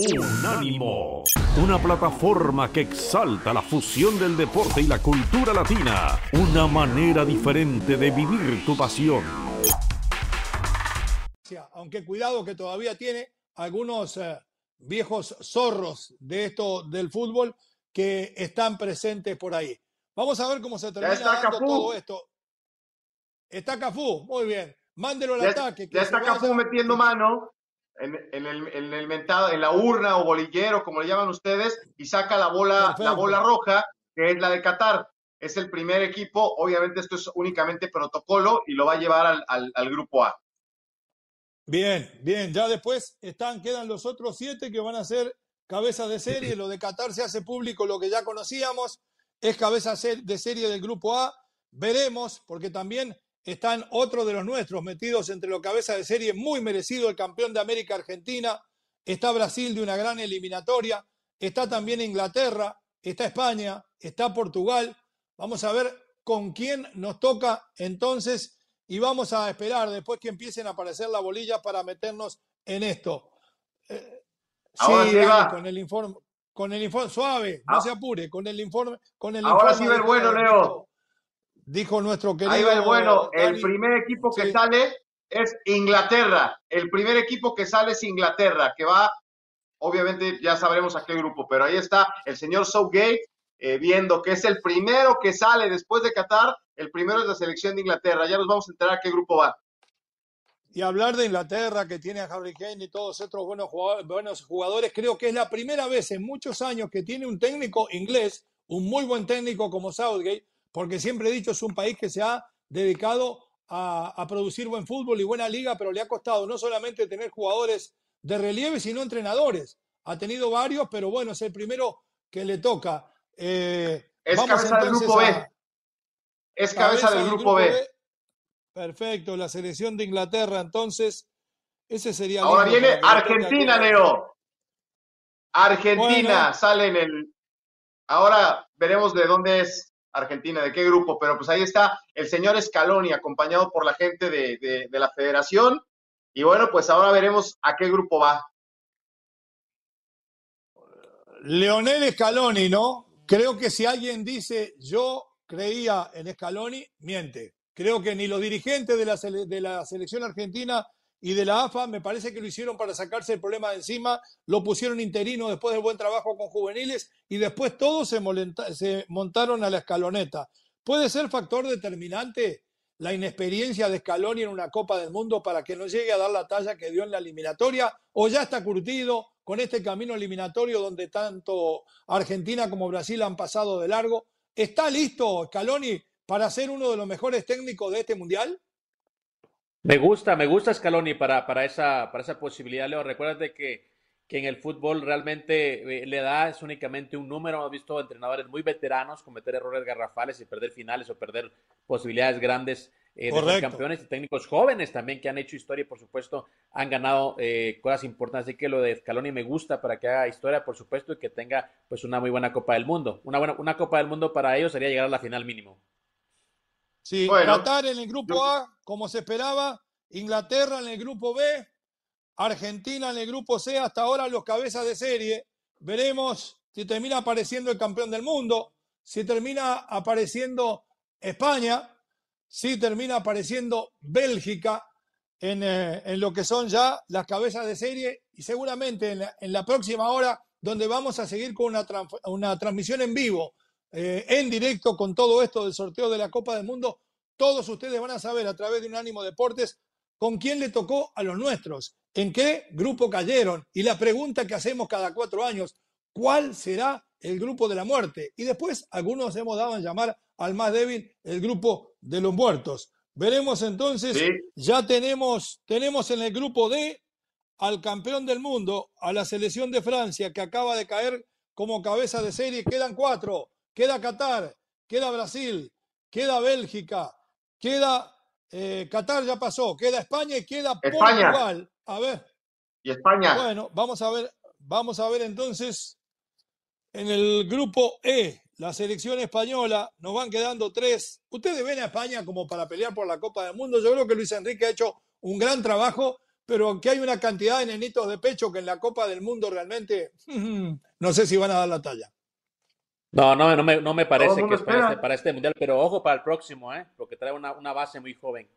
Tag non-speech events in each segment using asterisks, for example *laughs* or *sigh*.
Unánimo, una plataforma que exalta la fusión del deporte y la cultura latina, una manera diferente de vivir tu pasión. Aunque cuidado que todavía tiene algunos eh, viejos zorros de esto del fútbol que están presentes por ahí. Vamos a ver cómo se termina dando todo esto. Está Cafú, muy bien. Mándelo al ataque. ya está Cafú metiendo mano en, el, en, el mentado, en la urna o bolillero, como le llaman ustedes, y saca la bola, la bola roja, que es la de Qatar. Es el primer equipo. Obviamente, esto es únicamente protocolo y lo va a llevar al, al, al grupo A. Bien, bien. Ya después están, quedan los otros siete que van a ser cabezas de serie. Lo de Qatar se hace público, lo que ya conocíamos. Es cabeza de serie del grupo A. Veremos, porque también están otros de los nuestros metidos entre los cabezas de serie, muy merecido el campeón de América Argentina, está Brasil de una gran eliminatoria, está también Inglaterra, está España, está Portugal. Vamos a ver con quién nos toca entonces y vamos a esperar después que empiecen a aparecer las bolillas para meternos en esto. Eh, sí, con el informe, con el informe suave, no ah. se apure, con el informe, con el Ahora sí ve el bueno, Leo dijo nuestro querido. Ahí va el bueno. El primer equipo que sale es Inglaterra. El primer equipo que sale es Inglaterra, que va, obviamente ya sabremos a qué grupo, pero ahí está el señor Southgate eh, viendo que es el primero que sale después de Qatar. El primero es la selección de Inglaterra. Ya nos vamos a enterar a qué grupo va. Y hablar de Inglaterra, que tiene a Harry Kane y todos otros buenos jugadores, buenos jugadores, creo que es la primera vez en muchos años que tiene un técnico inglés, un muy buen técnico como Southgate, porque siempre he dicho, es un país que se ha dedicado a, producir buen fútbol y buena liga, pero le ha costado no solamente tener jugadores de relieve, sino entrenadores. Ha tenido varios, pero bueno, es el primero que le toca. Eh, es cabeza del grupo B. Es cabeza, del, grupo, B. Perfecto, la selección de Inglaterra, entonces, ese sería. Ahora viene Argentina, Leo. Argentina sale en el. Ahora veremos de dónde es Argentina, de qué grupo, pero pues ahí está el señor Scaloni acompañado por la gente de, la federación. Y bueno, pues ahora veremos a qué grupo va. Leonel Scaloni, ¿no? Creo que si alguien dice yo creía en Scaloni, miente. Creo que ni los dirigentes de la, de la selección argentina y de la AFA, me parece que lo hicieron para sacarse el problema de encima, lo pusieron interino después del buen trabajo con juveniles y después todos se, montaron a la escaloneta. ¿Puede ser factor determinante la inexperiencia de Scaloni en una Copa del Mundo para que no llegue a dar la talla que dio en la eliminatoria? ¿O ya está curtido con este camino eliminatorio donde tanto Argentina como Brasil han pasado de largo? ¿Está listo Scaloni para ser uno de los mejores técnicos de este Mundial? Me gusta, me gusta Scaloni para, para, esa, para esa posibilidad, Leo. Recuérdate que, que en el fútbol realmente eh, le da es únicamente un número. Hemos visto entrenadores muy veteranos cometer errores garrafales y perder finales o perder posibilidades grandes eh, de ser campeones y técnicos jóvenes también que han hecho historia y por supuesto han ganado eh, cosas importantes. Así que lo de Scaloni me gusta para que haga historia, por supuesto, y que tenga pues una muy buena Copa del Mundo. Una buena una Copa del Mundo para ellos sería llegar a la final mínimo. Sí, Qatar en el grupo A, como se esperaba, Inglaterra en el grupo B, Argentina en el grupo C, hasta ahora los cabezas de serie. Veremos si termina apareciendo el campeón del mundo, si termina apareciendo España, si termina apareciendo Bélgica en, eh, en lo que son ya las cabezas de serie y seguramente en la, en la próxima hora donde vamos a seguir con una, una transmisión en vivo eh, en directo con todo esto del sorteo de la Copa del Mundo. Todos ustedes van a saber a través de un ánimo deportes con quién le tocó a los nuestros, en qué grupo cayeron y la pregunta que hacemos cada cuatro años, ¿cuál será el grupo de la muerte? Y después algunos hemos dado a llamar al más débil el grupo de los muertos. Veremos entonces, ya tenemos, tenemos en el grupo D al campeón del mundo, a la selección de Francia que acaba de caer como cabeza de serie, quedan cuatro queda Qatar, queda Brasil, queda Bélgica, queda eh, Qatar ya pasó, queda España y queda Portugal. A ver. Y España. Bueno, vamos a ver, vamos a ver entonces en el grupo E, la selección española, nos van quedando tres. Ustedes ven a España como para pelear por la Copa del Mundo. Yo creo que Luis Enrique ha hecho un gran trabajo, pero que hay una cantidad de nenitos de pecho que en la Copa del Mundo realmente *laughs* no sé si van a dar la talla. No, no, no me, no me parece que es para este, para este, mundial, pero ojo para el próximo, ¿eh? porque trae una, una base muy joven.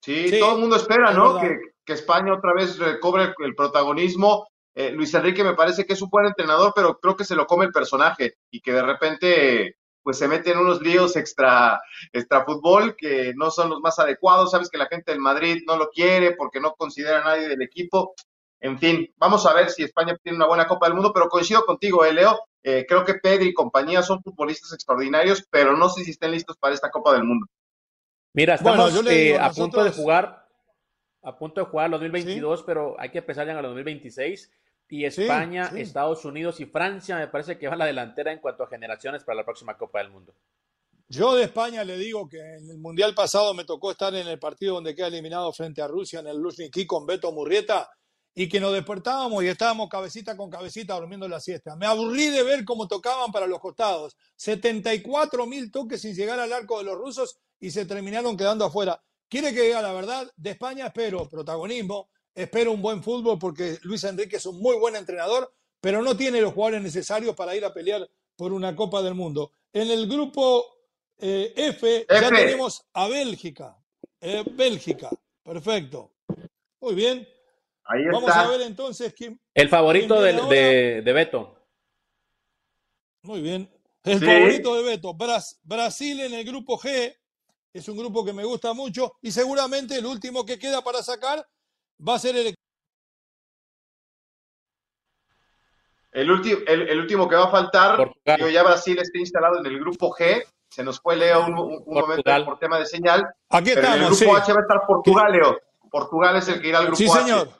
Sí, todo el mundo espera, ¿no? Que, que, España otra vez recobre el protagonismo. Eh, Luis Enrique me parece que es un buen entrenador, pero creo que se lo come el personaje y que de repente pues se mete en unos líos extra, extra fútbol que no son los más adecuados. Sabes que la gente del Madrid no lo quiere porque no considera a nadie del equipo. En fin, vamos a ver si España tiene una buena Copa del Mundo, pero coincido contigo, eh, Leo. Eh, creo que Pedri y compañía son futbolistas extraordinarios, pero no sé si estén listos para esta Copa del Mundo. Mira, estamos eh, a punto de jugar, a punto de jugar el 2022, pero hay que empezar ya en el 2026. Y España, Estados Unidos y Francia me parece que va a la delantera en cuanto a generaciones para la próxima Copa del Mundo. Yo de España le digo que en el Mundial pasado me tocó estar en el partido donde queda eliminado frente a Rusia en el Luzhniki con Beto Murrieta y que nos despertábamos y estábamos cabecita con cabecita durmiendo la siesta. Me aburrí de ver cómo tocaban para los costados. 74 mil toques sin llegar al arco de los rusos y se terminaron quedando afuera. ¿Quiere que diga la verdad? De España espero protagonismo, espero un buen fútbol porque Luis Enrique es un muy buen entrenador, pero no tiene los jugadores necesarios para ir a pelear por una Copa del Mundo. En el grupo eh, F, ya tenemos a Bélgica. Eh, Bélgica, perfecto. Muy bien. Vamos a ver entonces quién. El favorito de, de, Beto. Muy bien. El favorito de Beto. Brasil en el grupo G. Es un grupo que me gusta mucho. Y seguramente el último que queda para sacar va a ser el. El, último, el, último que va a faltar, yo ya Brasil está instalado en el grupo G. Se nos fue Leo un, momento por tema de señal. Aquí estamos. en el grupo H va a estar Portugal, Leo. Portugal es el que irá al grupo H. Sí, señor.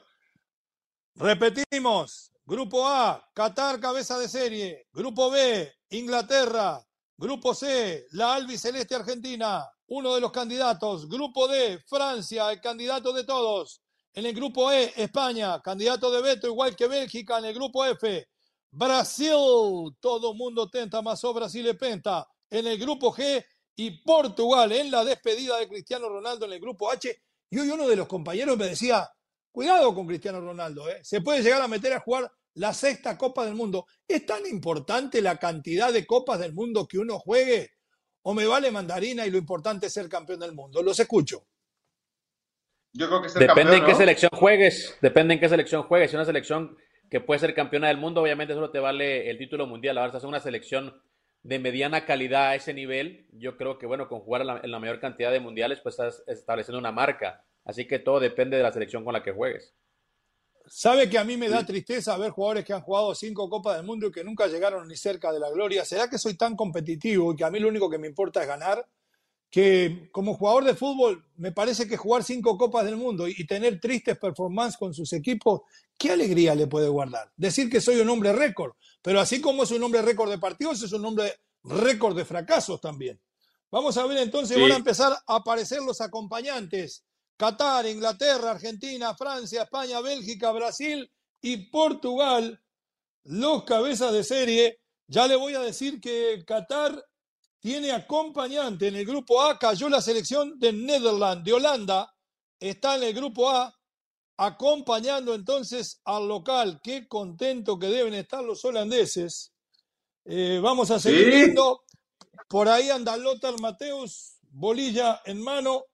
Repetimos, Grupo A, Qatar cabeza de serie. Grupo B, Inglaterra. Grupo C, la albiceleste Argentina, uno de los candidatos. Grupo D, Francia, el candidato de todos. En el grupo E, España, candidato de veto, igual que Bélgica. En el grupo F, Brasil, todo mundo tenta, más o Brasil y penta. En el grupo G y Portugal en la despedida de Cristiano Ronaldo en el grupo H. Y hoy uno de los compañeros me decía, Cuidado con Cristiano Ronaldo, ¿eh? se puede llegar a meter a jugar la sexta Copa del Mundo. ¿Es tan importante la cantidad de Copas del Mundo que uno juegue? ¿O me vale mandarina y lo importante es ser campeón del mundo? Los escucho. Yo creo que Depende en qué selección juegues. Depende en qué selección juegues. Si una selección que puede ser campeona del mundo, obviamente solo te vale el título mundial. Ahora, si es una selección de mediana calidad a ese nivel, yo creo que, bueno, con jugar en la mayor cantidad de mundiales, pues estás estableciendo una marca. Así que todo depende de la selección con la que juegues. ¿Sabe que a mí me da tristeza ver jugadores que han jugado cinco Copas del Mundo y que nunca llegaron ni cerca de la gloria? ¿Será que soy tan competitivo y que a mí lo único que me importa es ganar? Que como jugador de fútbol me parece que jugar cinco Copas del Mundo y tener tristes performances con sus equipos, ¿qué alegría le puede guardar? Decir que soy un hombre récord, pero así como es un hombre récord de partidos, es un hombre récord de fracasos también. Vamos a ver entonces, van a empezar a aparecer los acompañantes Qatar, Inglaterra, Argentina, Francia, España, Bélgica, Brasil y Portugal, los cabezas de serie. Ya le voy a decir que Qatar tiene acompañante en el grupo A, cayó la selección de Netherlands, de Holanda, está en el grupo A, acompañando entonces al local. Qué contento que deben estar los holandeses. Eh, vamos a seguir viendo. Por ahí anda Lothar Mateus, bolilla en mano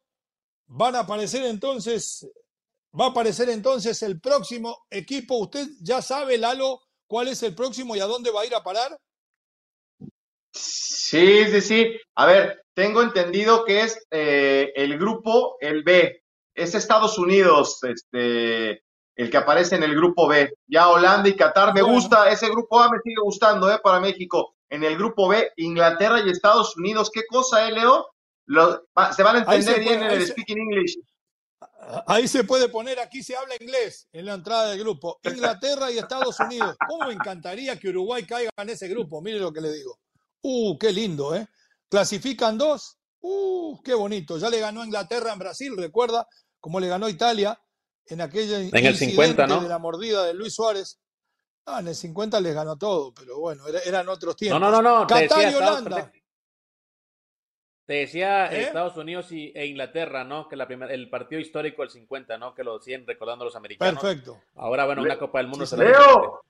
van a aparecer entonces, va a aparecer entonces el próximo equipo. ¿Usted ya sabe, Lalo, cuál es el próximo y a dónde va a ir a parar? Sí, sí, sí. A ver, tengo entendido que es eh, el grupo, el B. Es Estados Unidos, este, el que aparece en el grupo B. Ya Holanda y Qatar, me gusta, ese grupo A me sigue gustando, ¿eh? Para México. En el grupo B, Inglaterra y Estados Unidos. ¿Qué cosa, eh, Leo? Se van a entender bien en el speaking English. Ahí se puede poner, aquí se habla inglés en la entrada del grupo. Inglaterra y Estados Unidos. ¿Cómo me encantaría que Uruguay caiga en ese grupo? Mire lo que le digo. Uh, qué lindo, ¿eh? Clasifican dos. Uh, qué bonito. Ya le ganó Inglaterra en Brasil, recuerda, como le ganó Italia en aquella en el 50, ¿no? de la mordida de Luis Suárez. Ah, en el 50 les ganó todo, pero bueno, eran otros tiempos. No, no, no, no. Qatar y Holanda. Te decía ¿Eh? Estados Unidos y, e Inglaterra, ¿no? Que la el partido histórico del 50, ¿no? Que lo siguen recordando los americanos. Perfecto. Ahora, bueno, una Copa del Mundo. se Leo,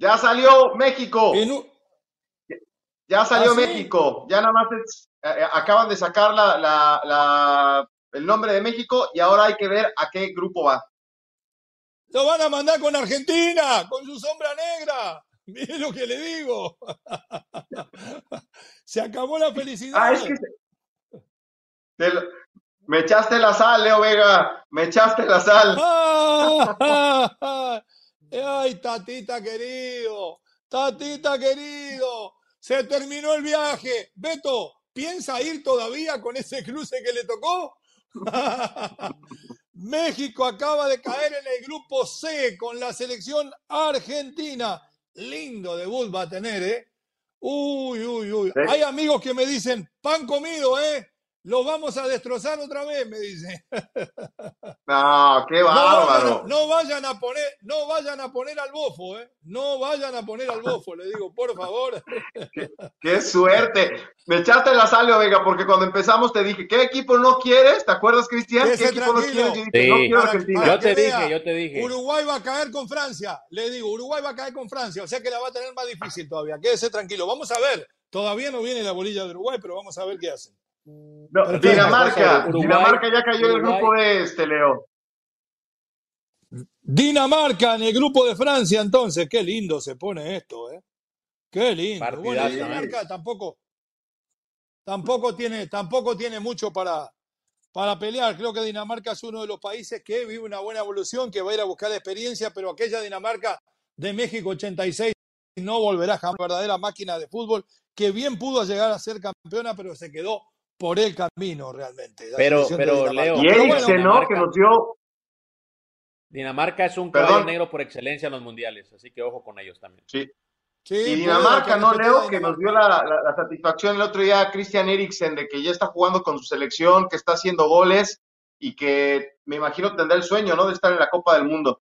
ya salió México. Ya salió ¿Ah, México. Ya nada más eh, acaban de sacar la, la, el nombre de México y ahora hay que ver a qué grupo va. Lo van a mandar con Argentina, con su sombra negra. *laughs* Mire lo que le digo. *laughs* Se acabó la felicidad. Ah, es que me echaste la sal, Leo Vega. Me echaste la sal. *laughs* Ay, tatita querido. Tatita querido. Se terminó el viaje. Beto, ¿piensa ir todavía con ese cruce que le tocó? México acaba de caer en el grupo C con la selección argentina. Lindo debut va a tener, ¿eh? Uy, uy, uy. Hay amigos que me dicen, pan comido, ¿eh? Lo vamos a destrozar otra vez, me dice. *laughs* No, qué bárbaro. No, vayan a poner, no vayan a poner al bofo, ¿eh? No vayan a poner al bofo, le digo, por favor. *laughs* Qué, suerte. Me echaste la sal, Vega, porque cuando empezamos te dije, ¿qué equipo no quieres? ¿Te acuerdas, Cristian? ¿Qué equipo no quieres? Yo, dije, no quiero Argentina. yo te dije, yo te dije. Uruguay va a caer con Francia. Le digo, Uruguay va a caer con Francia, o sea que la va a tener más difícil todavía. Quédese tranquilo. Vamos a ver. Todavía no viene la bolilla de Uruguay, pero vamos a ver qué hacen. Dinamarca. Dinamarca ya cayó en el grupo de este, Leo. Dinamarca en el grupo de Francia, entonces. Qué lindo se pone esto, ¿eh? Qué lindo. bueno, Dinamarca tampoco, tampoco, tiene, tampoco tiene mucho para, para pelear. Creo que Dinamarca es uno de los países que vive una buena evolución, que va a ir a buscar experiencia, pero aquella Dinamarca de México 86 no volverá a una verdadera máquina de fútbol que bien pudo llegar a ser campeona, pero se quedó por el camino realmente. Pero, pero Leo, y Eriksen, ¿no? Que nos dio. Dinamarca es un caballo negro por excelencia en los mundiales, así que ojo con ellos también. Sí. sí y Dinamarca, ¿no, Leo? Que nos dio la, satisfacción el otro día Christian Eriksen de que ya está jugando con su selección, que está haciendo goles y que me imagino tendrá el sueño, ¿no? De estar en la Copa del Mundo.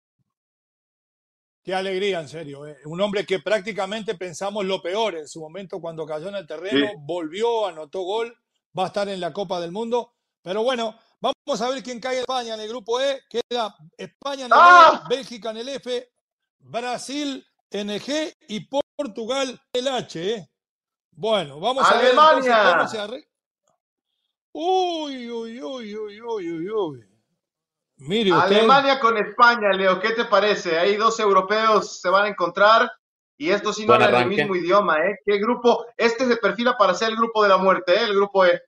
Qué alegría, en serio. ¿eh? Un hombre que prácticamente pensamos lo peor en su momento cuando cayó en el terreno, volvió, anotó gol va a estar en la Copa del Mundo. Pero bueno, vamos a ver quién cae en España en el grupo E. Queda España en el ¡Ah! E, Bélgica en el F, Brasil en el G y Portugal en el H. ¿eh? Bueno, vamos a ver cómo se. Uy, uy, uy, uy, uy, uy, uy. Mire Alemania con España, Leo, ¿qué te parece? Ahí dos europeos se van a encontrar y esto sí no es el mismo idioma, ¿eh? ¿Qué grupo? Este se perfila para ser el grupo de la muerte, ¿eh? El grupo E.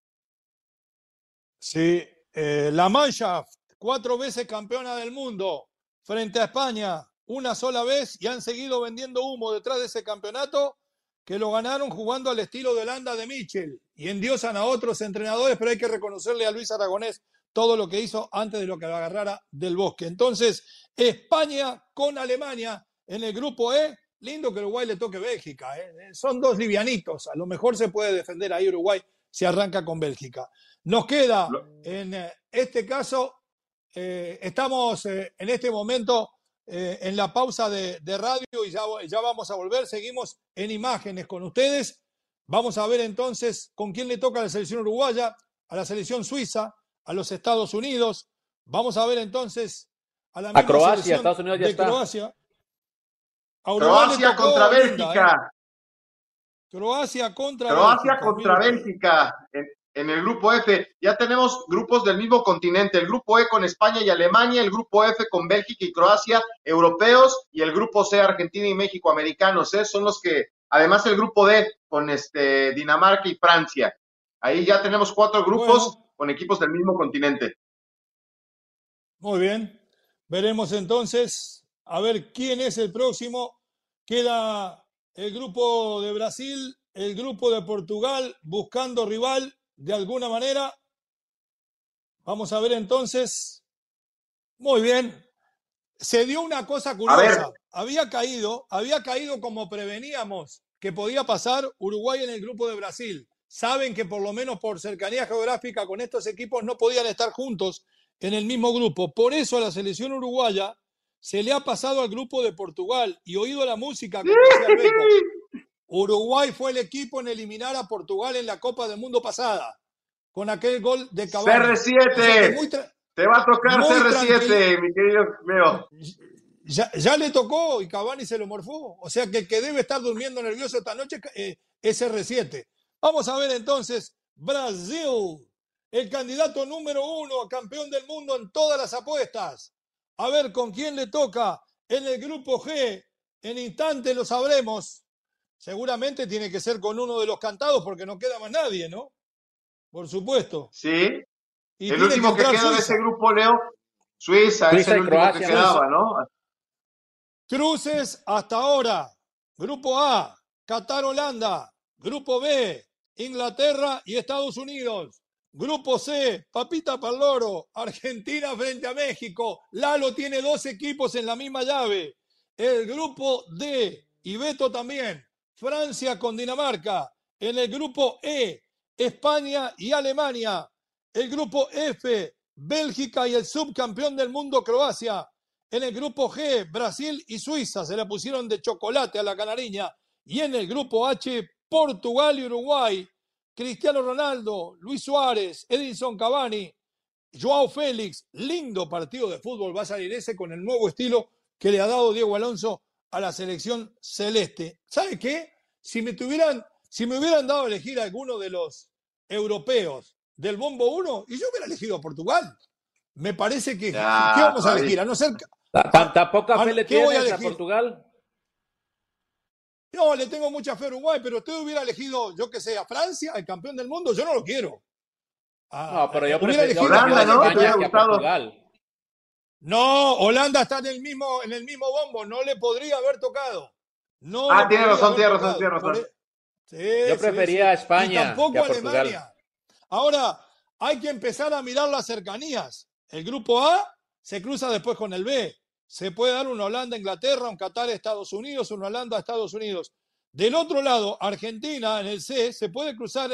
Sí, eh, la Mannschaft, cuatro veces campeona del mundo frente a España, una sola vez y han seguido vendiendo humo detrás de ese campeonato que lo ganaron jugando al estilo de Holanda de Michel y endiosan a otros entrenadores, pero hay que reconocerle a Luis Aragonés todo lo que hizo antes de lo que lo agarrara del bosque. Entonces, España con Alemania en el grupo E Lindo que Uruguay le toque Bélgica. ¿eh? ¿eh? Son dos livianitos. A lo mejor se puede defender ahí Uruguay si arranca con Bélgica. Nos queda, en eh, este caso, eh, estamos en este momento en la pausa de, radio y ya, ya, vamos a volver. Seguimos en imágenes con ustedes. Vamos a ver entonces con quién le toca a la selección uruguaya, a la selección suiza, a los Estados Unidos. Vamos a ver entonces a la a Croacia, Estados Unidos ya de está. Croacia. Croacia contra Bélgica. Croacia contra Croacia contra Bélgica en, el grupo F. Ya tenemos grupos del mismo continente. El grupo E con España y Alemania, el grupo F con Bélgica y Croacia, europeos, y el grupo C, Argentina y México, americanos. ¿eh? Son los que, además el grupo D con este, Dinamarca y Francia. Ahí ya tenemos cuatro grupos con equipos del mismo continente. Muy bien. Veremos entonces a ver quién es el próximo. Queda el grupo de Brasil, el grupo de Portugal, buscando rival de alguna manera. Vamos a ver entonces. Muy bien. Se dio una cosa curiosa. Había caído, había caído como preveníamos que podía pasar Uruguay en el grupo de Brasil. Saben que por lo menos por cercanía geográfica con estos equipos no podían estar juntos en el mismo grupo. Por eso a la selección uruguaya se le ha pasado al grupo de Portugal y oído la música, como decía Uruguay fue el equipo en eliminar a Portugal en la Copa del Mundo pasada, con aquel gol de Cavani. CR7. Te va a tocar CR7, mi querido Leo. Ya, le tocó y Cavani se lo morfó. O sea que el que debe estar durmiendo nervioso esta noche eh, es CR7. Vamos a ver entonces, Brasil, el candidato número uno a campeón del mundo en todas las apuestas. A ver con quién le toca en el grupo G. En instante lo sabremos. Seguramente tiene que ser con uno de los cantados porque no queda más nadie, ¿no? Por supuesto. Sí. el último que, queda de ese grupo, Leo, Suiza, es el último que quedaba, ¿no? Cruces hasta ahora. Grupo A, Qatar, Holanda. Grupo B, Inglaterra y Estados Unidos. Grupo C, Papita Paloro, Argentina frente a México. Lalo tiene dos equipos en la misma llave. El grupo D, y también, Francia con Dinamarca. En el grupo E, España y Alemania. El grupo F, Bélgica y el subcampeón del mundo, Croacia. En el grupo G, Brasil y Suiza se la pusieron de chocolate a la canariña. Y en el grupo H, Portugal y Uruguay. Cristiano Ronaldo, Luis Suárez, Edinson Cavani, Joao Félix. Lindo partido de fútbol va a salir ese con el nuevo estilo que le ha dado Diego Alonso a la selección celeste. ¿Sabe qué? Si me tuvieran, si me hubieran dado a elegir a alguno de los europeos del bombo 1, y yo hubiera elegido a Portugal. Me parece que. ¿Qué vamos a elegir? A no ser. ¿Tanta poca fe le tienes a, Portugal? No, le tengo mucha fe a Uruguay, pero usted hubiera elegido, yo que sé, a Francia, el campeón del mundo, yo no lo quiero. no, pero yo prefiero Holanda, ¿no? a Portugal. No, Holanda está en el mismo, en el mismo bombo, no le podría haber tocado. No ah, tiene razón, tiene razón, tiene razón. E- Yo prefería a España. tampoco que a Alemania. Ahora, hay que empezar a mirar las cercanías. El grupo A se cruza después con el B. Se puede dar una Holanda-Inglaterra, un Qatar-Estados Unidos, una Holanda-Estados Unidos. Del otro lado, Argentina en el C se puede cruzar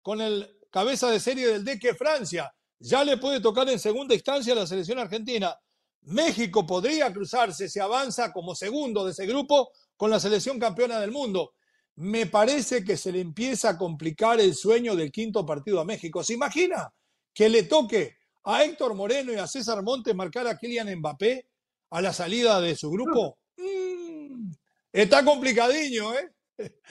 con el cabeza de serie del D que Francia. Ya le puede tocar en segunda instancia a la selección argentina. México podría cruzarse si avanza como segundo de ese grupo con la selección campeona del mundo. Me parece que se le empieza a complicar el sueño del quinto partido a México. ¿Se imagina que le toque a Héctor Moreno y a César Montes marcar a Kylian Mbappé a la salida de su grupo? Mm, está complicadiño, ¿eh? *laughs*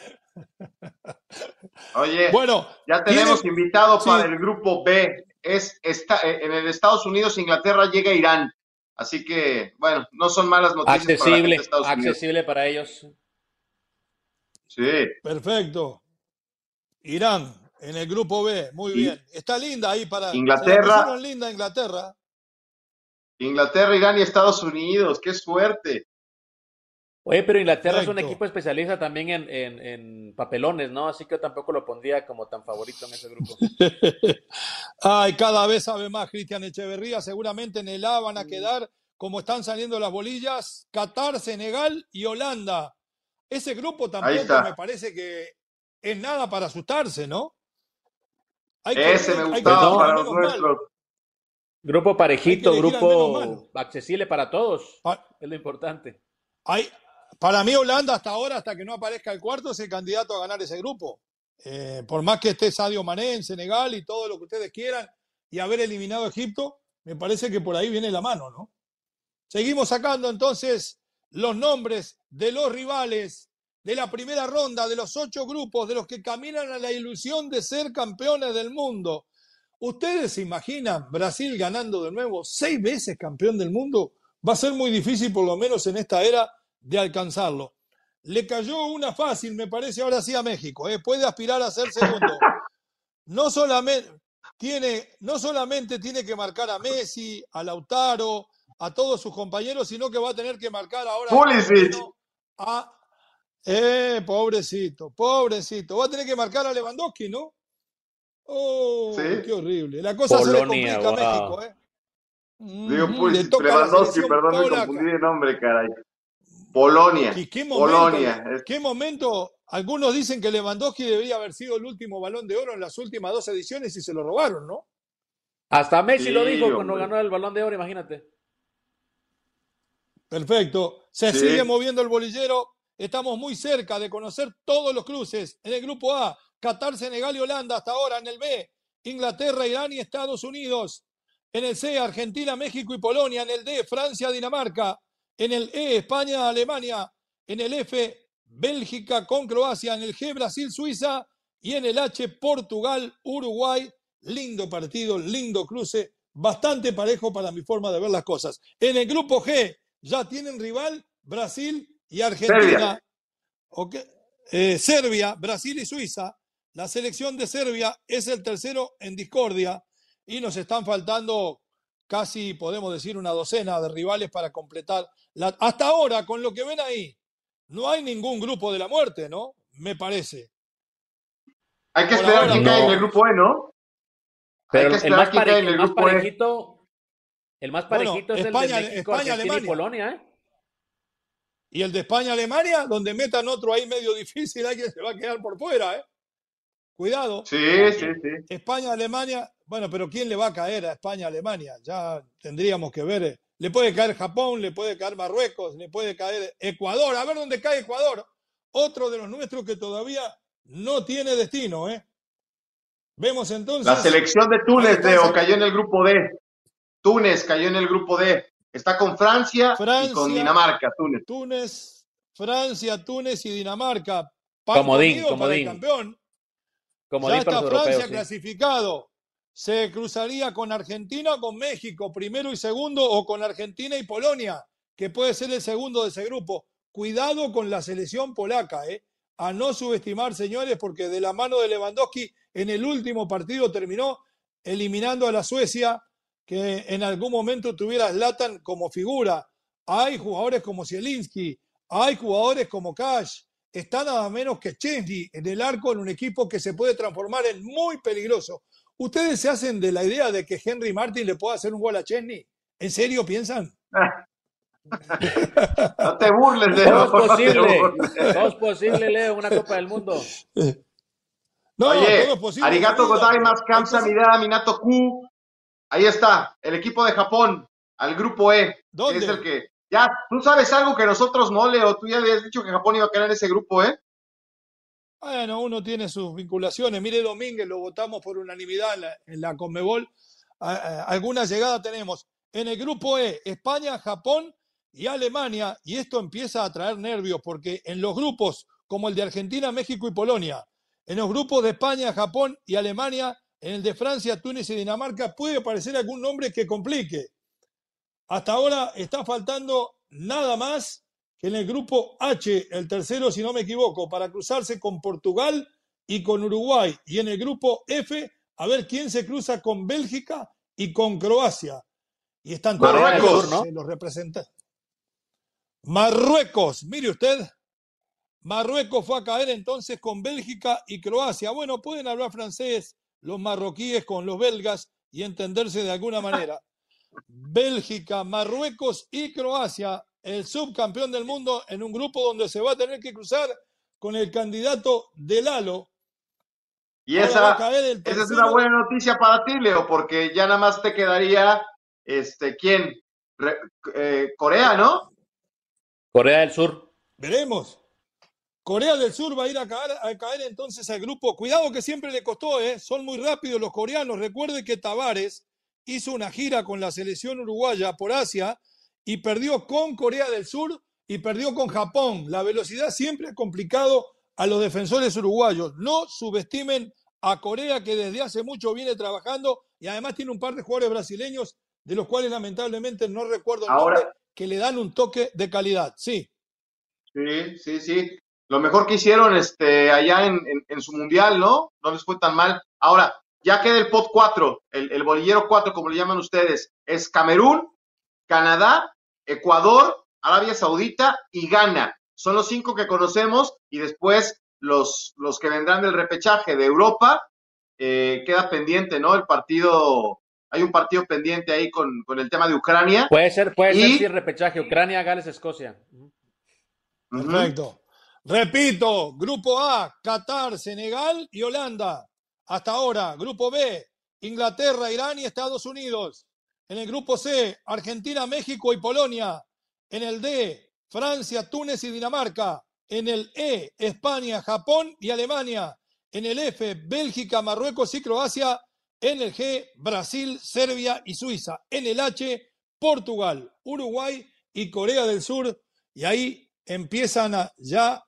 Oye, bueno, ya tenemos invitado para el grupo B. Es está, en el Estados Unidos, Inglaterra llega Irán. Así que, bueno, no son malas noticias accesible, para Estados Unidos. Accesible para ellos. Sí. Perfecto. Irán en el grupo B, muy bien. Está linda ahí para Inglaterra. linda Inglaterra. Inglaterra, Irán y Estados Unidos, qué suerte. Oye, pero Inglaterra es un equipo especialista también en, en, papelones, ¿no? Así que tampoco lo pondría como tan favorito en ese grupo. *laughs* Ay, cada vez sabe más Cristian Echeverría. Seguramente en el A van a mm. quedar, como están saliendo las bolillas, Qatar, Senegal y Holanda. Ese grupo tampoco me parece que es nada para asustarse, ¿no? Ese me gustaba para los nuestros. Grupo parejito, grupo accesible para todos. Es lo importante. Hay, para mí Holanda hasta ahora, hasta que no aparezca el cuarto, es el candidato a ganar ese grupo. Eh, por más que esté Sadio Mané en Senegal y todo lo que ustedes quieran y haber eliminado a Egipto, me parece que por ahí viene la mano, ¿no? Seguimos sacando entonces los nombres de los rivales de la primera ronda, de los ocho grupos, de los que caminan a la ilusión de ser campeones del mundo. ¿Ustedes se imaginan Brasil ganando de nuevo seis veces campeón del mundo? Va a ser muy difícil, por lo menos en esta era, de alcanzarlo. Le cayó una fácil, me parece, ahora sí a México. ¿eh? Puede aspirar a ser segundo. No solamente, tiene, no solamente tiene que marcar a Messi, a Lautaro, a todos sus compañeros, sino que va a tener que marcar ahora a... Eh, pobrecito, pobrecito. Va a tener que marcar a Lewandowski, ¿no? Oh, qué horrible. La cosa se le complica a México, ¿eh? Digo, pues, Lewandowski, perdón, me confundí de nombre, caray. Polonia. ¿Y qué momento, Polonia. ¿Qué momento? Algunos dicen que Lewandowski debería haber sido el último balón de oro en las últimas dos ediciones y se lo robaron, ¿no? Hasta Messi lo dijo cuando ganó el balón de oro, imagínate. Perfecto. Se sigue moviendo el bolillero estamos muy cerca de conocer todos los cruces. En el grupo A, Qatar, Senegal y Holanda hasta ahora. En el B, Inglaterra, Irán y Estados Unidos. En el C, Argentina, México y Polonia. En el D, Francia, Dinamarca. En el E, España, Alemania. En el F, Bélgica con Croacia. En el G, Brasil, Suiza. Y en el H, Portugal, Uruguay. Lindo partido, lindo cruce. Bastante parejo para mi forma de ver las cosas. En el grupo G ya tienen rival Brasil y Argentina. Eh, Serbia, Brasil y Suiza. La selección de Serbia es el tercero en discordia y nos están faltando casi, podemos decir, una docena de rivales para completar. La... Hasta ahora, con lo que ven ahí, no hay ningún grupo de la muerte, ¿no? Me parece. Hay que esperar que caiga en el grupo E, ¿no? Pero el más, el más e. parejito, el más parejito es España, el de México, España, Alemania. y Polonia, ¿eh? Y el de España-Alemania, donde metan otro ahí medio difícil, *laughs* alguien se va a quedar por fuera, ¿eh? Cuidado. Sí, sí, sí. España-Alemania, bueno, pero ¿quién le va a caer a España-Alemania? Ya tendríamos que ver. Eh. Le puede caer Japón, le puede caer Marruecos, le puede caer Ecuador. A ver dónde cae Ecuador. Otro de los nuestros que todavía no tiene destino, ¿eh? Vemos entonces. La selección de Túnez, Leo, cayó en el grupo D. Túnez cayó en el grupo D. Está con Francia, y con Dinamarca, Túnez. Túnez, Francia, Túnez y Dinamarca. Comodín, comodín. campeón. Ya está Francia clasificado. Se cruzaría con Argentina con México, primero y segundo, o con Argentina y Polonia, que puede ser el segundo de ese grupo. Cuidado con la selección polaca, ¿eh? A no subestimar, señores, porque de la mano de Lewandowski en el último partido terminó eliminando a la Suecia que en algún momento tuviera Zlatan como figura. Hay jugadores como Zielinski, hay jugadores como Cash, está nada menos que Chesney en el arco en un equipo que se puede transformar en muy peligroso. ¿Ustedes se hacen de la idea de que Henry Martin le pueda hacer un gol a Chesney? ¿En serio piensan? *laughs* no te burles, de Todo es posible. Todo es posible, Leo, una Copa del Mundo. No, Oye, todo es posible. Arigato gozaimasu, kamsa mida, minato ku, Ahí está, el equipo de Japón, al grupo E. ¿Dónde? Es el que. Ya, tú sabes algo que nosotros no, Leo. Tú ya has dicho que Japón iba a quedar en ese grupo, ¿eh? Bueno, uno tiene sus vinculaciones. Mire, Domínguez, lo votamos por unanimidad en la, en la Conmebol. Alguna llegada tenemos. En el grupo E, España, Japón y Alemania. Y esto empieza a traer nervios porque en los grupos como el de Argentina, México y Polonia, en los grupos de España, Japón y Alemania, en el de Francia, Túnez y Dinamarca puede aparecer algún nombre que complique. Hasta ahora está faltando nada más que en el grupo H, el tercero si no me equivoco, para cruzarse con Portugal y con Uruguay. Y en el grupo F, a ver quién se cruza con Bélgica y con Croacia. Y están todos Marruecos, ¿no? los representantes. Marruecos, mire usted. Marruecos fue a caer entonces con Bélgica y Croacia. Bueno, pueden hablar francés, los marroquíes con los belgas y entenderse de alguna manera. *laughs* Bélgica, Marruecos y Croacia, el subcampeón del mundo en un grupo donde se va a tener que cruzar con el candidato del Halo. Y esa, esa es una buena noticia para ti, Leo, porque ya nada más te quedaría, este, ¿quién? Eh, Corea, ¿no? Corea del Sur. Veremos. Corea del Sur va a ir a caer, entonces al grupo. Cuidado que siempre le costó, ¿eh? son muy rápidos los coreanos. Recuerde que Tavares hizo una gira con la selección uruguaya por Asia y perdió con Corea del Sur y perdió con Japón. La velocidad siempre ha complicado a los defensores uruguayos. No subestimen a Corea que desde hace mucho viene trabajando y además tiene un par de jugadores brasileños de los cuales lamentablemente no recuerdo el nombre, que le dan un toque de calidad. Sí. Sí, sí, sí lo mejor que hicieron este, allá en, su mundial, ¿no? No les fue tan mal. Ahora, ya queda el pot 4, el, el bolillero 4, como le llaman ustedes, es Camerún, Canadá, Ecuador, Arabia Saudita y Ghana. Son los cinco que conocemos y después los, los que vendrán del repechaje de Europa, eh, queda pendiente, ¿no? El partido, hay un partido pendiente ahí con, el tema de Ucrania. Puede ser, puede ser, sí, repechaje, Ucrania, Gales, Escocia. Perfecto. Repito, grupo A, Qatar, Senegal y Holanda. Hasta ahora, grupo B, Inglaterra, Irán y Estados Unidos. En el grupo C, Argentina, México y Polonia. En el D, Francia, Túnez y Dinamarca. En el E, España, Japón y Alemania. En el F, Bélgica, Marruecos y Croacia. En el G, Brasil, Serbia y Suiza. En el H, Portugal, Uruguay y Corea del Sur. Y ahí empiezan ya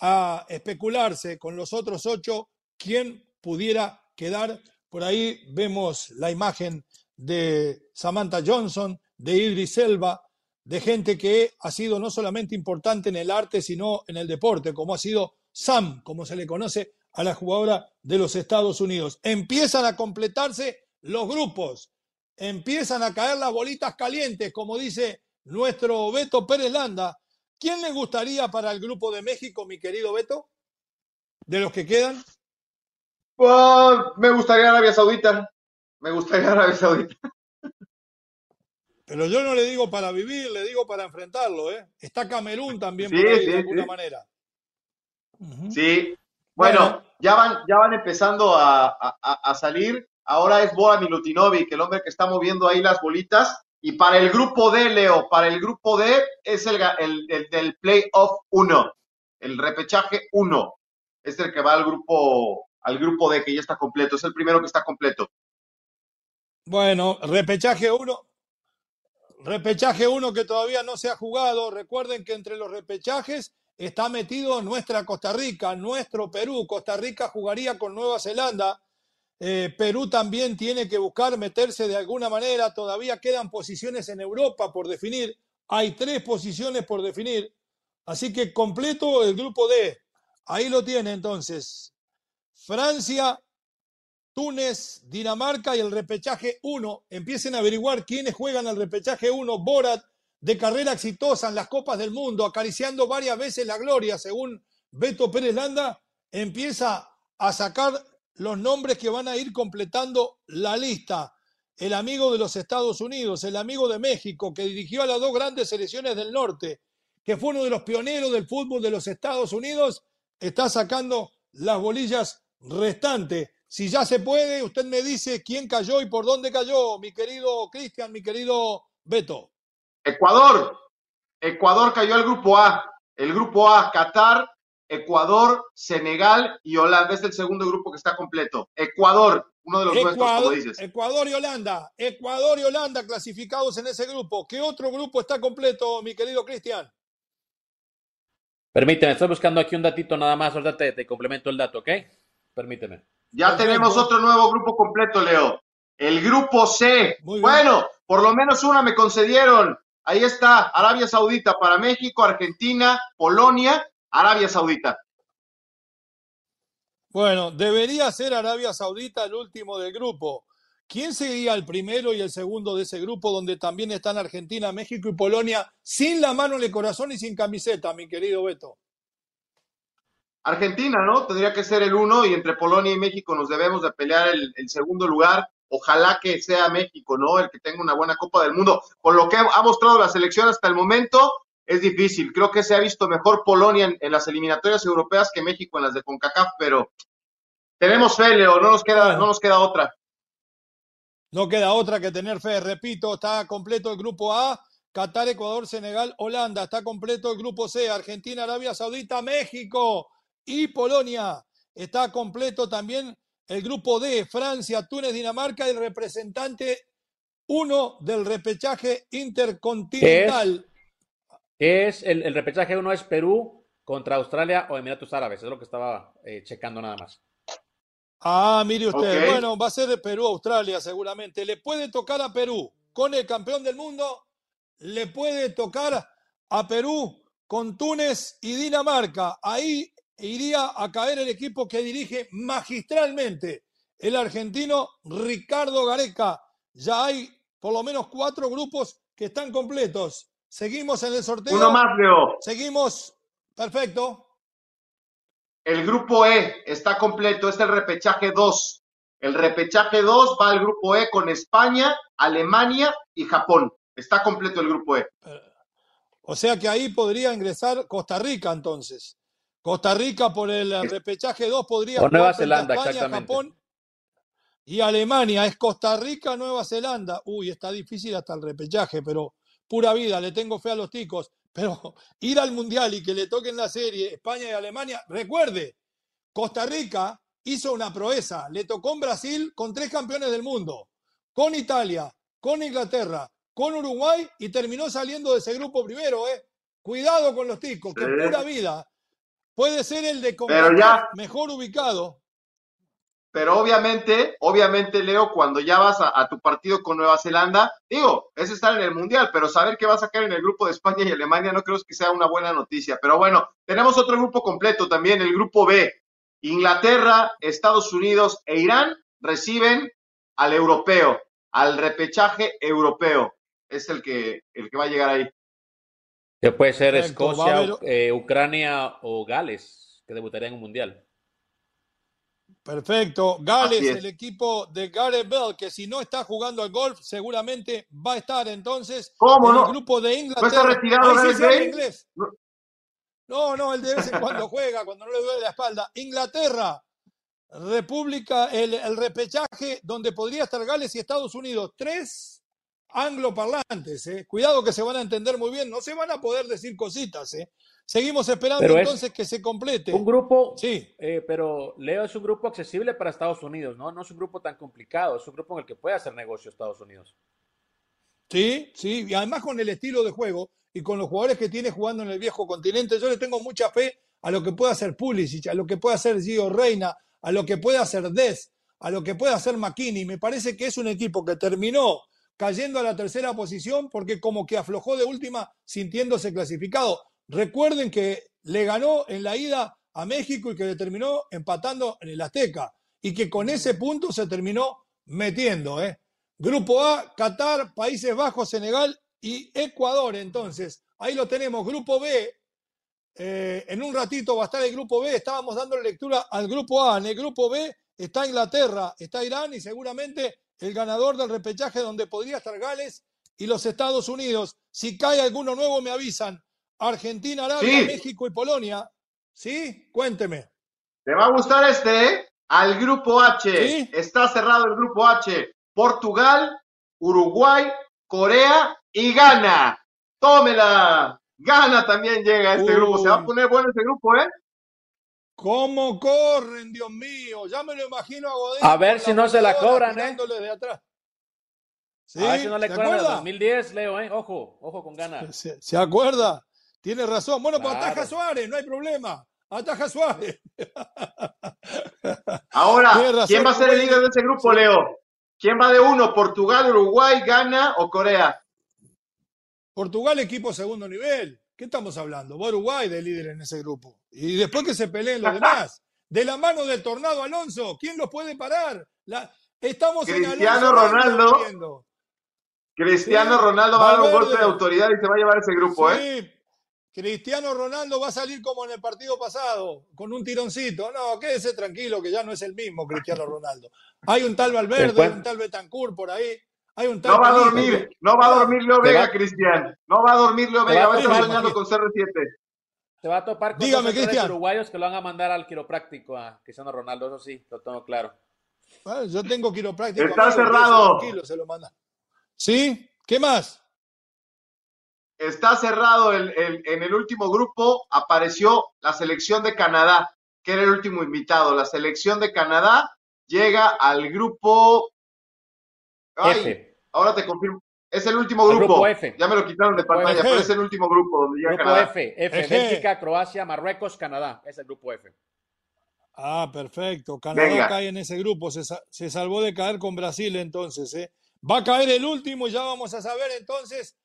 a especularse con los otros ocho quién pudiera quedar. Por ahí vemos la imagen de Samantha Johnson, de Idris Elba, de gente que ha sido no solamente importante en el arte, sino en el deporte, como ha sido Sam, como se le conoce a la jugadora de los Estados Unidos. Empiezan a completarse los grupos, empiezan a caer las bolitas calientes, como dice nuestro Beto Pérez Landa. ¿Quién le gustaría para el grupo de México, mi querido Beto? ¿De los que quedan? Pues, me gustaría Arabia Saudita. Me gustaría Arabia Saudita. Pero yo no le digo para vivir, le digo para enfrentarlo, ¿eh? Está Camerún también por ahí, de alguna manera. Sí. Bueno, ya van, ya van empezando a, salir. Ahora es Bora Milutinovic, el hombre que está moviendo ahí las bolitas. Y para el grupo D, Leo, para el grupo D es el, el, el del playoff 1, el repechaje 1. Es el que va al grupo, al grupo D, que ya está completo. Es el primero que está completo. Bueno, repechaje 1, Repechaje 1 que todavía no se ha jugado. Recuerden que entre los repechajes está metido nuestra Costa Rica, nuestro Perú. Costa Rica jugaría con Nueva Zelanda. Eh, Perú también tiene que buscar meterse de alguna manera. Todavía quedan posiciones en Europa por definir. Hay tres posiciones por definir. Así que completo el grupo D. Ahí lo tiene entonces. Francia, Túnez, Dinamarca y el repechaje 1. Empiecen a averiguar quiénes juegan al repechaje 1. Borat, de carrera exitosa en las Copas del Mundo, acariciando varias veces la gloria, según Beto Pérez Landa, empieza a sacar los nombres que van a ir completando la lista. El amigo de los Estados Unidos, el amigo de México, que dirigió a las dos grandes selecciones del norte, que fue uno de los pioneros del fútbol de los Estados Unidos, está sacando las bolillas restantes. Si ya se puede, usted me dice quién cayó y por dónde cayó, mi querido Cristian, mi querido Beto. Ecuador. Ecuador cayó al grupo A. El grupo A, Qatar, Ecuador, Senegal y Holanda. Es el segundo grupo que está completo. Ecuador, uno de los Ecuador, nuestros, como dices. Ecuador y Holanda. Ecuador y Holanda clasificados en ese grupo. ¿Qué otro grupo está completo, mi querido Cristian? Permíteme, estoy buscando aquí un datito nada más. Ahorita te complemento el dato, ¿ok? Permíteme. Ya tenemos otro nuevo grupo completo, Leo. El grupo C. bueno, por lo menos una me concedieron. Ahí está, Arabia Saudita para México, Argentina, Polonia, Arabia Saudita. Bueno, debería ser Arabia Saudita el último del grupo. ¿Quién sería el primero y el segundo de ese grupo donde también están Argentina, México y Polonia sin la mano en el corazón y sin camiseta, mi querido Beto? Argentina, ¿no? Tendría que ser el uno y entre Polonia y México nos debemos de pelear el, segundo lugar. Ojalá que sea México, ¿no? El que tenga una buena Copa del Mundo. Con lo que ha mostrado la selección hasta el momento, es difícil. Creo que se ha visto mejor Polonia en, las eliminatorias europeas que México en las de CONCACAF, pero tenemos fe, Leo, no nos queda, no nos queda otra. No queda otra que tener fe. Repito, está completo el grupo A. Qatar, Ecuador, Senegal, Holanda. Está completo el grupo C. Argentina, Arabia Saudita, México y Polonia. Está completo también el grupo D, Francia, Túnez, Dinamarca, el representante uno del repechaje intercontinental. Es, el, repechaje uno es Perú contra Australia o Emiratos Árabes, es lo que estaba eh, checando nada más. Ah, mire usted, bueno, va a ser Perú-Australia seguramente. Le puede tocar a Perú con el campeón del mundo, le puede tocar a Perú con Túnez y Dinamarca. Ahí iría a caer el equipo que dirige magistralmente el argentino Ricardo Gareca. Ya hay por lo menos cuatro grupos que están completos. Seguimos en el sorteo. Uno más, Leo. Seguimos. Perfecto. El grupo E está completo, es el repechaje 2. El repechaje 2 va al grupo E con España, Alemania y Japón. Está completo el grupo E. O sea que ahí podría ingresar Costa Rica entonces. Costa Rica por el repechaje 2 podría. O Nueva Zelanda, España, Japón y Alemania. Es Costa Rica, Nueva Zelanda. Uy, está difícil hasta el repechaje, pero pura vida, le tengo fe a los ticos. pero *laughs* ir al Mundial y que le toquen la serie España y Alemania, recuerde, Costa Rica hizo una proeza, le tocó en Brasil con tres campeones del mundo, con Italia, con Inglaterra, con Uruguay y terminó saliendo de ese grupo primero, ¿eh? Cuidado con los ticos, que pura vida. Puede ser el de mejor ubicado. Pero obviamente, obviamente, Leo, cuando ya vas a, tu partido con Nueva Zelanda, digo, es estar en el Mundial, pero saber que va a sacar en el grupo de España y Alemania no creo que sea una buena noticia. Pero bueno, tenemos otro grupo completo también, el grupo B. Inglaterra, Estados Unidos e Irán reciben al europeo, al repechaje europeo. Es el que, el que va a llegar ahí. Que puede ser Escocia, eh, Ucrania o Gales, que debutaría en un mundial. Perfecto. Gales, el equipo de Gareth Bell, que si no está jugando al golf, seguramente va a estar entonces ¿Cómo en no? el grupo de Inglaterra. ¿No está retirado Gareth inglés? No, no, él de vez en cuando *laughs* juega, cuando no le duele la espalda. Inglaterra, República, el, el repechaje donde podría estar Gales y Estados Unidos. Tres angloparlantes, ¿eh? Cuidado que se van a entender muy bien, no se van a poder decir cositas, ¿eh? Seguimos esperando entonces que se complete. Un grupo, sí. Eh, pero Leo es un grupo accesible para Estados Unidos, ¿no? No es un grupo tan complicado, es un grupo en el que puede hacer negocio Estados Unidos. Sí, sí, y además con el estilo de juego y con los jugadores que tiene jugando en el viejo continente, yo le tengo mucha fe a lo que puede hacer Pulisic, a lo que puede hacer Gio Reina, a lo que puede hacer Des, a lo que puede hacer McKinney. Me parece que es un equipo que terminó cayendo a la tercera posición porque como que aflojó de última sintiéndose clasificado. Recuerden que le ganó en la ida a México y que le terminó empatando en el Azteca y que con ese punto se terminó metiendo. ¿eh? Grupo A, Qatar, Países Bajos, Senegal y Ecuador. Entonces, ahí lo tenemos. Grupo B, eh, en un ratito va a estar el grupo B. Estábamos dando lectura al grupo A. En el grupo B está Inglaterra, está Irán y seguramente el ganador del repechaje donde podría estar Gales y los Estados Unidos. Si cae alguno nuevo, me avisan. Argentina, Arabia, México y Polonia. ¿Sí? Cuénteme. Te va a gustar este, ¿eh? Al grupo H. Está cerrado el grupo H. Portugal, Uruguay, Corea y Ghana. Tómela. Ghana también llega a este grupo. Se va a poner bueno este grupo, ¿eh? ¿Cómo corren, Dios mío? Ya me lo imagino a Godín. A ver si no se la cobran, ¿eh? De atrás. ¿Sí? A ver si no le cobran el 2010, Leo, ¿eh? Ojo, ojo con ganas. ¿Se, acuerda? Tiene razón. Bueno, pues ataja Suárez, no hay problema. Ataja Suárez. *laughs* Ahora, ¿quién va a ser el líder de ese grupo, Leo? ¿Quién va de uno? ¿Portugal, Uruguay, Ghana o Corea? Portugal, equipo segundo nivel. ¿Qué estamos hablando? Uruguay de líder en ese grupo. Y después que se peleen los demás. De la mano del Tornado Alonso, ¿quién los puede parar? Estamos Cristiano en Ronaldo. Cristiano Ronaldo va a dar un golpe de autoridad y se va a llevar ese grupo, ¿eh? Cristiano Ronaldo va a salir como en el partido pasado, con un tironcito. No, quédese tranquilo que ya no es el mismo Cristiano Ronaldo. Hay un tal Valverde, hay un tal Betancourt por ahí no va a dormir, no va a dormir Leo Vega, Cristian. No va a dormir Leo Vega, va a estar soñando con CR7. Se va a topar con Dígame, dos uruguayos que lo van a mandar al quiropráctico a Cristiano Ronaldo, eso sí, lo tengo claro. yo tengo quiropráctico. Está cerrado. Se lo manda. ¿Sí? ¿Qué más? Está cerrado el, el, en el último grupo, apareció la selección de Canadá, que era el último invitado. La selección de Canadá llega al grupo Ay, Ahora te confirmo. Es el último grupo. F. Ya me lo quitaron de pantalla, pero es el último grupo donde llega grupo F. F. Bélgica, Croacia, Marruecos, Canadá. Es el grupo F. Ah, perfecto. Canadá cae en ese grupo. Se, se, salvó de caer con Brasil entonces. ¿eh? Va a caer el último y ya vamos a saber entonces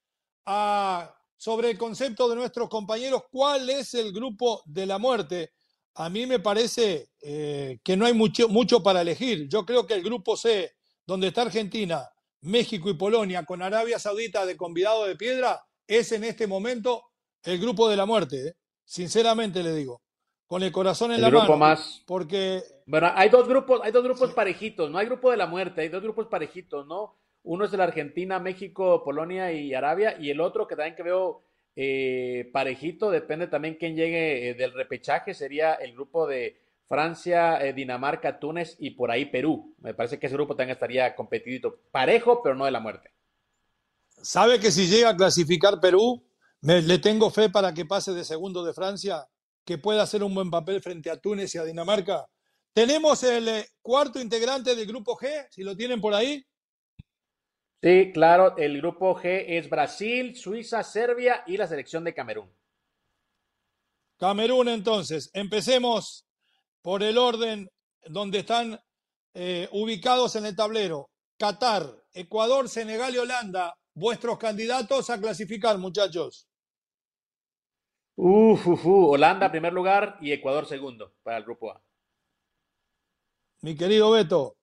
ah, sobre el concepto de nuestros compañeros cuál es el grupo de la muerte. A mí me parece eh, que no hay mucho, mucho para elegir. Yo creo que el grupo C donde está Argentina, México y Polonia con Arabia Saudita de convidado de piedra, es en este momento el grupo de la muerte. ¿eh? Sinceramente le digo, con el corazón en la grupo mano. más. Porque. Bueno, hay dos grupos, hay dos grupos parejitos, no hay grupo de la muerte, hay dos grupos parejitos, ¿no? Uno es de la Argentina, México, Polonia y Arabia, y el otro que también que veo eh, parejito, depende también quién llegue eh, del repechaje, sería el grupo de Francia, eh, Dinamarca, Túnez y por ahí Perú. Me parece que ese grupo también estaría competidito, parejo, pero no de la muerte. ¿Sabe que si llega a clasificar Perú, le tengo fe para que pase de segundo de Francia, que pueda hacer un buen papel frente a Túnez y a Dinamarca. Tenemos el eh, cuarto integrante del grupo G, si lo tienen por ahí. Sí, claro, el grupo G es Brasil, Suiza, Serbia y la selección de Camerún. Camerún, entonces, empecemos por el orden donde están eh, ubicados en el tablero. Qatar, Ecuador, Senegal y Holanda, vuestros candidatos a clasificar, muchachos. Uf, uf, uf, Holanda primer lugar y Ecuador segundo para el grupo A. Mi querido Beto.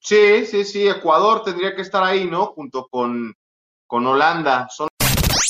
Sí, sí, sí, Ecuador tendría que estar ahí, ¿no? Junto con, con Holanda. Son...